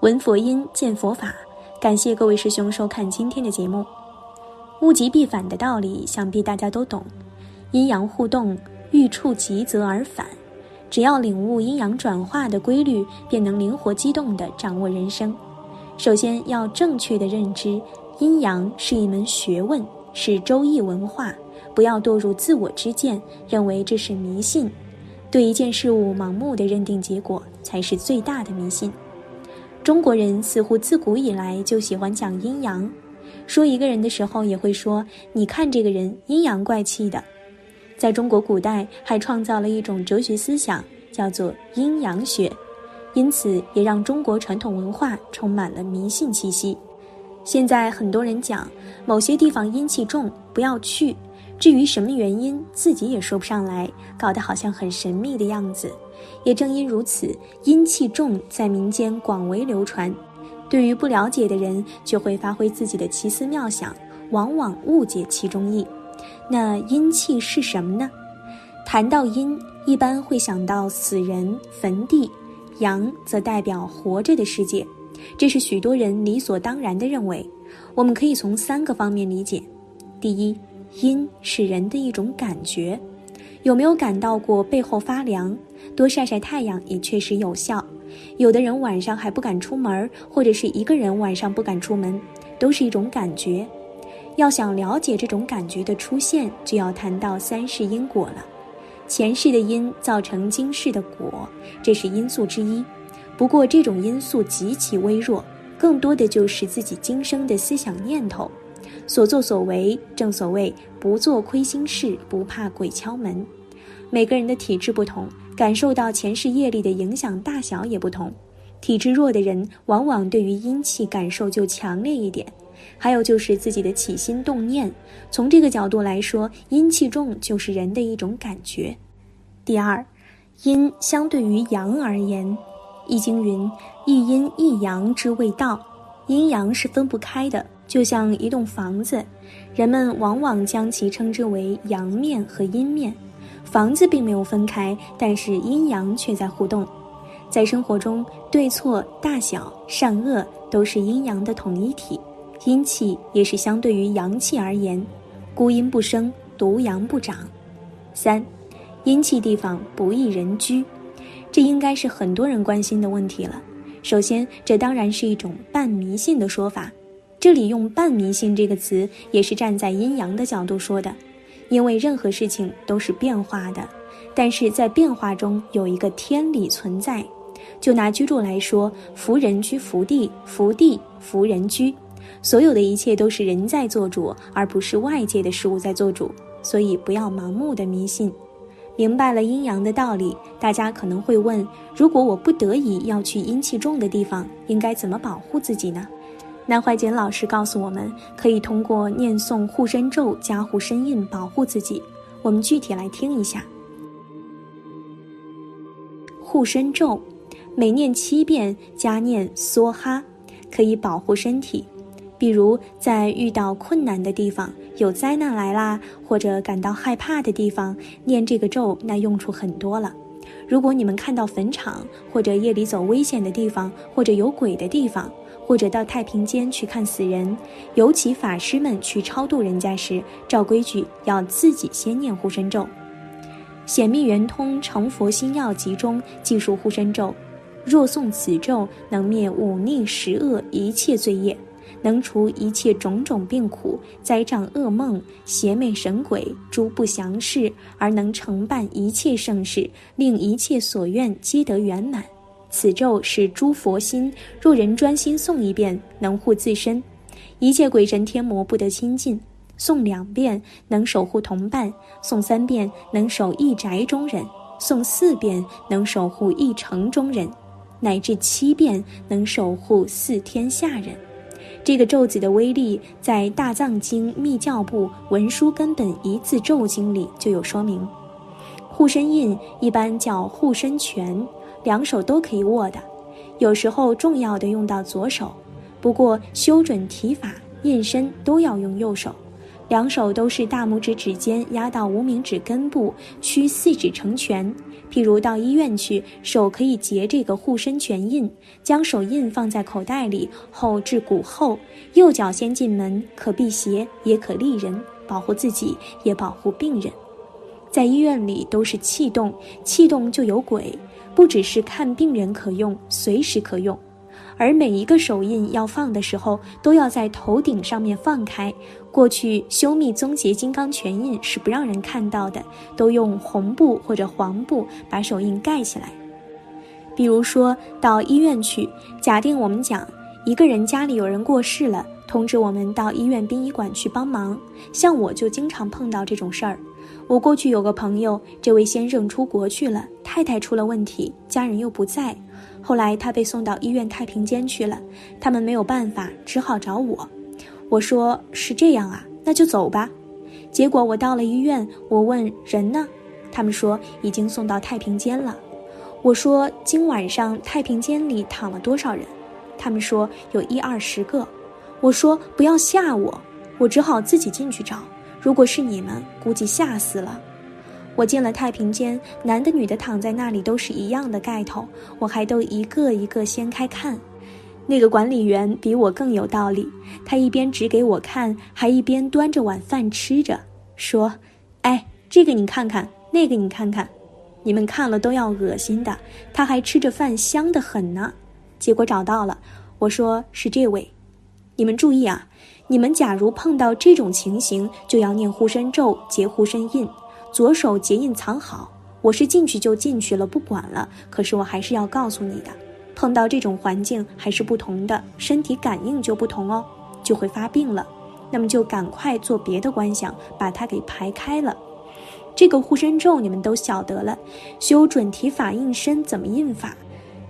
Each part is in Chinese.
闻佛音，见佛法。感谢各位师兄收看今天的节目。物极必反的道理，想必大家都懂。阴阳互动，欲触极则而反。只要领悟阴阳转化的规律，便能灵活机动地掌握人生。首先要正确的认知，阴阳是一门学问，是周易文化。不要堕入自我之见，认为这是迷信。对一件事物盲目的认定结果，才是最大的迷信。中国人似乎自古以来就喜欢讲阴阳，说一个人的时候也会说：“你看这个人阴阳怪气的。”在中国古代还创造了一种哲学思想，叫做阴阳学，因此也让中国传统文化充满了迷信气息。现在很多人讲某些地方阴气重，不要去。至于什么原因，自己也说不上来，搞得好像很神秘的样子。也正因如此，阴气重在民间广为流传。对于不了解的人，就会发挥自己的奇思妙想，往往误解其中意。那阴气是什么呢？谈到阴，一般会想到死人、坟地；阳则代表活着的世界。这是许多人理所当然的认为。我们可以从三个方面理解：第一，阴是人的一种感觉，有没有感到过背后发凉？多晒晒太阳也确实有效。有的人晚上还不敢出门，或者是一个人晚上不敢出门，都是一种感觉。要想了解这种感觉的出现，就要谈到三世因果了。前世的因造成今世的果，这是因素之一。不过这种因素极其微弱，更多的就是自己今生的思想念头。所作所为，正所谓不做亏心事，不怕鬼敲门。每个人的体质不同，感受到前世业力的影响大小也不同。体质弱的人，往往对于阴气感受就强烈一点。还有就是自己的起心动念，从这个角度来说，阴气重就是人的一种感觉。第二，阴相对于阳而言，《易经》云：“一阴一阳之谓道。”阴阳是分不开的。就像一栋房子，人们往往将其称之为阳面和阴面。房子并没有分开，但是阴阳却在互动。在生活中，对错、大小、善恶都是阴阳的统一体。阴气也是相对于阳气而言，孤阴不生，独阳不长。三，阴气地方不宜人居，这应该是很多人关心的问题了。首先，这当然是一种半迷信的说法。这里用“半迷信”这个词，也是站在阴阳的角度说的，因为任何事情都是变化的，但是在变化中有一个天理存在。就拿居住来说，福人居福地，福地福人居，所有的一切都是人在做主，而不是外界的事物在做主。所以不要盲目的迷信。明白了阴阳的道理，大家可能会问：如果我不得已要去阴气重的地方，应该怎么保护自己呢？南怀瑾老师告诉我们，可以通过念诵护身咒加护身印保护自己。我们具体来听一下。护身咒，每念七遍加念梭哈，可以保护身体。比如在遇到困难的地方、有灾难来啦，或者感到害怕的地方，念这个咒，那用处很多了。如果你们看到坟场，或者夜里走危险的地方，或者有鬼的地方。或者到太平间去看死人，尤其法师们去超度人家时，照规矩要自己先念护身咒。《显密圆通成佛心要集》中记述护身咒：若诵此咒，能灭忤逆十恶一切罪业，能除一切种种病苦、灾障噩梦、邪魅神鬼诸不祥事，而能承办一切盛事，令一切所愿皆得圆满。此咒是诸佛心，若人专心诵一遍，能护自身，一切鬼神天魔不得亲近；诵两遍能守护同伴，诵三遍能守一宅中人，诵四遍能守护一城中人，乃至七遍能守护四天下人。这个咒子的威力，在《大藏经密教部文殊根本一字咒经里就有说明。护身印一般叫护身拳。两手都可以握的，有时候重要的用到左手，不过修准提法、印身都要用右手。两手都是大拇指指尖压到无名指根部，屈四指成拳。譬如到医院去，手可以结这个护身拳印，将手印放在口袋里后至骨后。右脚先进门，可辟邪，也可利人，保护自己，也保护病人。在医院里都是气动，气动就有鬼，不只是看病人可用，随时可用。而每一个手印要放的时候，都要在头顶上面放开。过去修密宗结金刚拳印是不让人看到的，都用红布或者黄布把手印盖起来。比如说到医院去，假定我们讲一个人家里有人过世了，通知我们到医院殡仪馆去帮忙。像我就经常碰到这种事儿。我过去有个朋友，这位先生出国去了，太太出了问题，家人又不在。后来他被送到医院太平间去了，他们没有办法，只好找我。我说是这样啊，那就走吧。结果我到了医院，我问人呢，他们说已经送到太平间了。我说今晚上太平间里躺了多少人？他们说有一二十个。我说不要吓我，我只好自己进去找。如果是你们，估计吓死了。我进了太平间，男的女的躺在那里都是一样的盖头，我还都一个一个掀开看。那个管理员比我更有道理，他一边指给我看，还一边端着碗饭吃着，说：“哎，这个你看看，那个你看看，你们看了都要恶心的。”他还吃着饭，香得很呢。结果找到了，我说是这位，你们注意啊，你们假如碰到这种情形，就要念护身咒，结护身印。左手结印藏好，我是进去就进去了，不管了。可是我还是要告诉你的，碰到这种环境还是不同的，身体感应就不同哦，就会发病了。那么就赶快做别的观想，把它给排开了。这个护身咒你们都晓得了，修准提法印身怎么印法？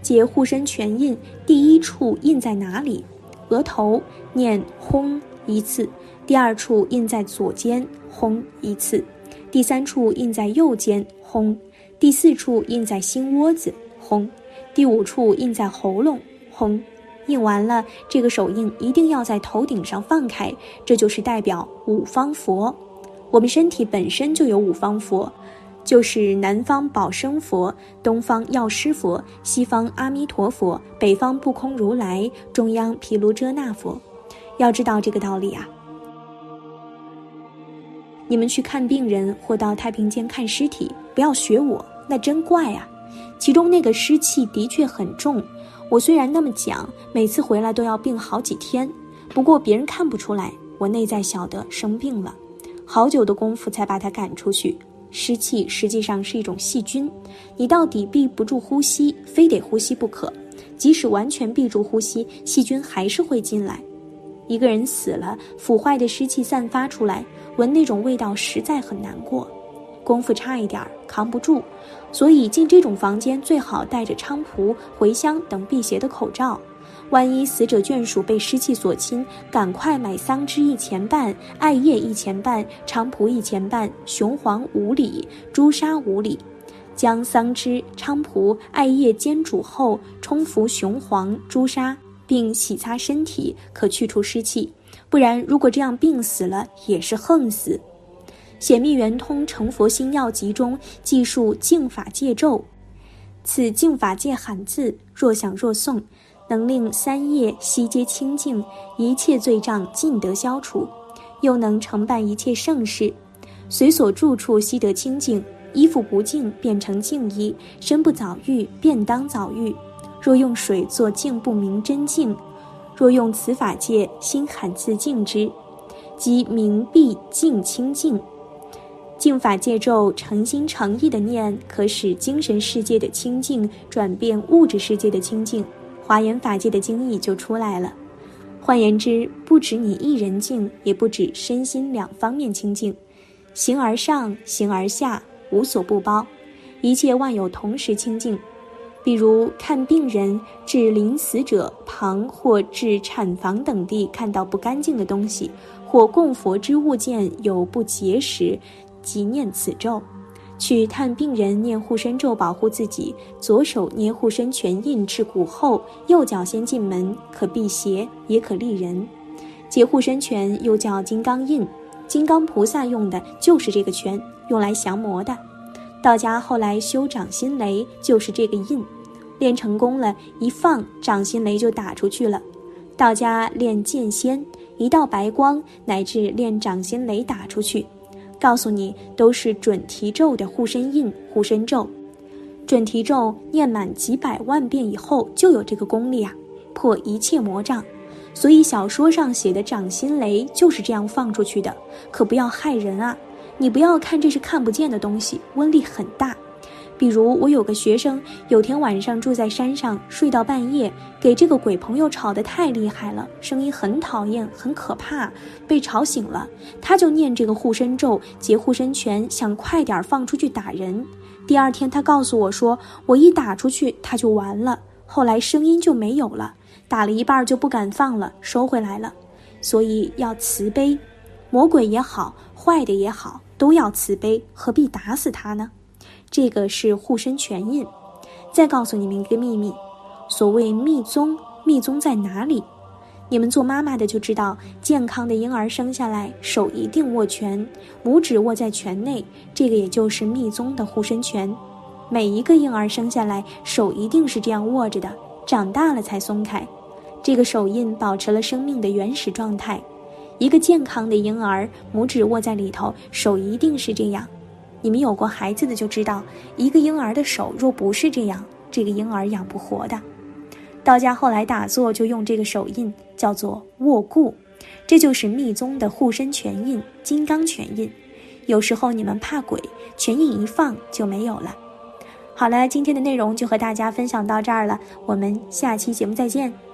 结护身全印，第一处印在哪里？额头念轰一次，第二处印在左肩，轰一次。第三处印在右肩，轰；第四处印在心窝子，轰；第五处印在喉咙，轰。印完了，这个手印一定要在头顶上放开，这就是代表五方佛。我们身体本身就有五方佛，就是南方宝生佛、东方药师佛、西方阿弥陀佛、北方不空如来、中央毗卢遮那佛。要知道这个道理啊。你们去看病人或到太平间看尸体，不要学我，那真怪啊！其中那个湿气的确很重。我虽然那么讲，每次回来都要病好几天，不过别人看不出来，我内在晓得生病了，好久的功夫才把他赶出去。湿气实际上是一种细菌，你到底闭不住呼吸，非得呼吸不可。即使完全闭住呼吸，细菌还是会进来。一个人死了，腐坏的湿气散发出来。闻那种味道实在很难过，功夫差一点儿扛不住，所以进这种房间最好带着菖蒲、茴香等辟邪的口罩。万一死者眷属被湿气所侵，赶快买桑枝一钱半，艾叶一钱半，菖蒲一钱半，雄黄五里，朱砂五里。将桑枝、菖蒲、艾叶煎煮后，冲服雄黄、朱砂，并洗擦身体，可去除湿气。不然，如果这样病死了，也是横死。《显密圆通成佛心要集》中记述净法戒咒，此净法界喊字，若想若诵，能令三业悉皆清净，一切罪障尽得消除，又能承办一切盛事，随所住处悉得清净。衣服不净，变成净衣；身不早浴，便当早浴。若用水做净不明真净。若用此法界心喊自净之，即明蔽净清净。净法界咒诚心诚意的念，可使精神世界的清净转变物质世界的清净，华严法界的精义就出来了。换言之，不止你一人净，也不止身心两方面清净，形而上，形而下，无所不包，一切万有同时清净。比如看病人至临死者旁或至产房等地，看到不干净的东西，或供佛之物件有不洁时，即念此咒。去探病人念护身咒保护自己，左手捏护身拳印至骨后，右脚先进门，可辟邪也可利人。结护身拳又叫金刚印，金刚菩萨用的就是这个拳，用来降魔的。道家后来修掌心雷就是这个印，练成功了，一放掌心雷就打出去了。道家练剑仙，一道白光乃至练掌心雷打出去，告诉你都是准提咒的护身印、护身咒。准提咒念满几百万遍以后，就有这个功力啊，破一切魔障。所以小说上写的掌心雷就是这样放出去的，可不要害人啊！你不要看这是看不见的东西，威力很大。比如我有个学生，有天晚上住在山上，睡到半夜，给这个鬼朋友吵得太厉害了，声音很讨厌，很可怕，被吵醒了，他就念这个护身咒，结护身拳，想快点放出去打人。第二天，他告诉我说：“我一打出去，他就完了。后来声音就没有了，打了一半就不敢放了，收回来了。所以要慈悲，魔鬼也好，坏的也好，都要慈悲，何必打死他呢？这个是护身拳印。再告诉你们一个秘密：所谓密宗，密宗在哪里？”你们做妈妈的就知道，健康的婴儿生下来手一定握拳，拇指握在拳内，这个也就是密宗的护身拳。每一个婴儿生下来手一定是这样握着的，长大了才松开。这个手印保持了生命的原始状态。一个健康的婴儿拇指握在里头，手一定是这样。你们有过孩子的就知道，一个婴儿的手若不是这样，这个婴儿养不活的。道家后来打坐就用这个手印，叫做握固，这就是密宗的护身拳印、金刚拳印。有时候你们怕鬼，拳印一放就没有了。好了，今天的内容就和大家分享到这儿了，我们下期节目再见。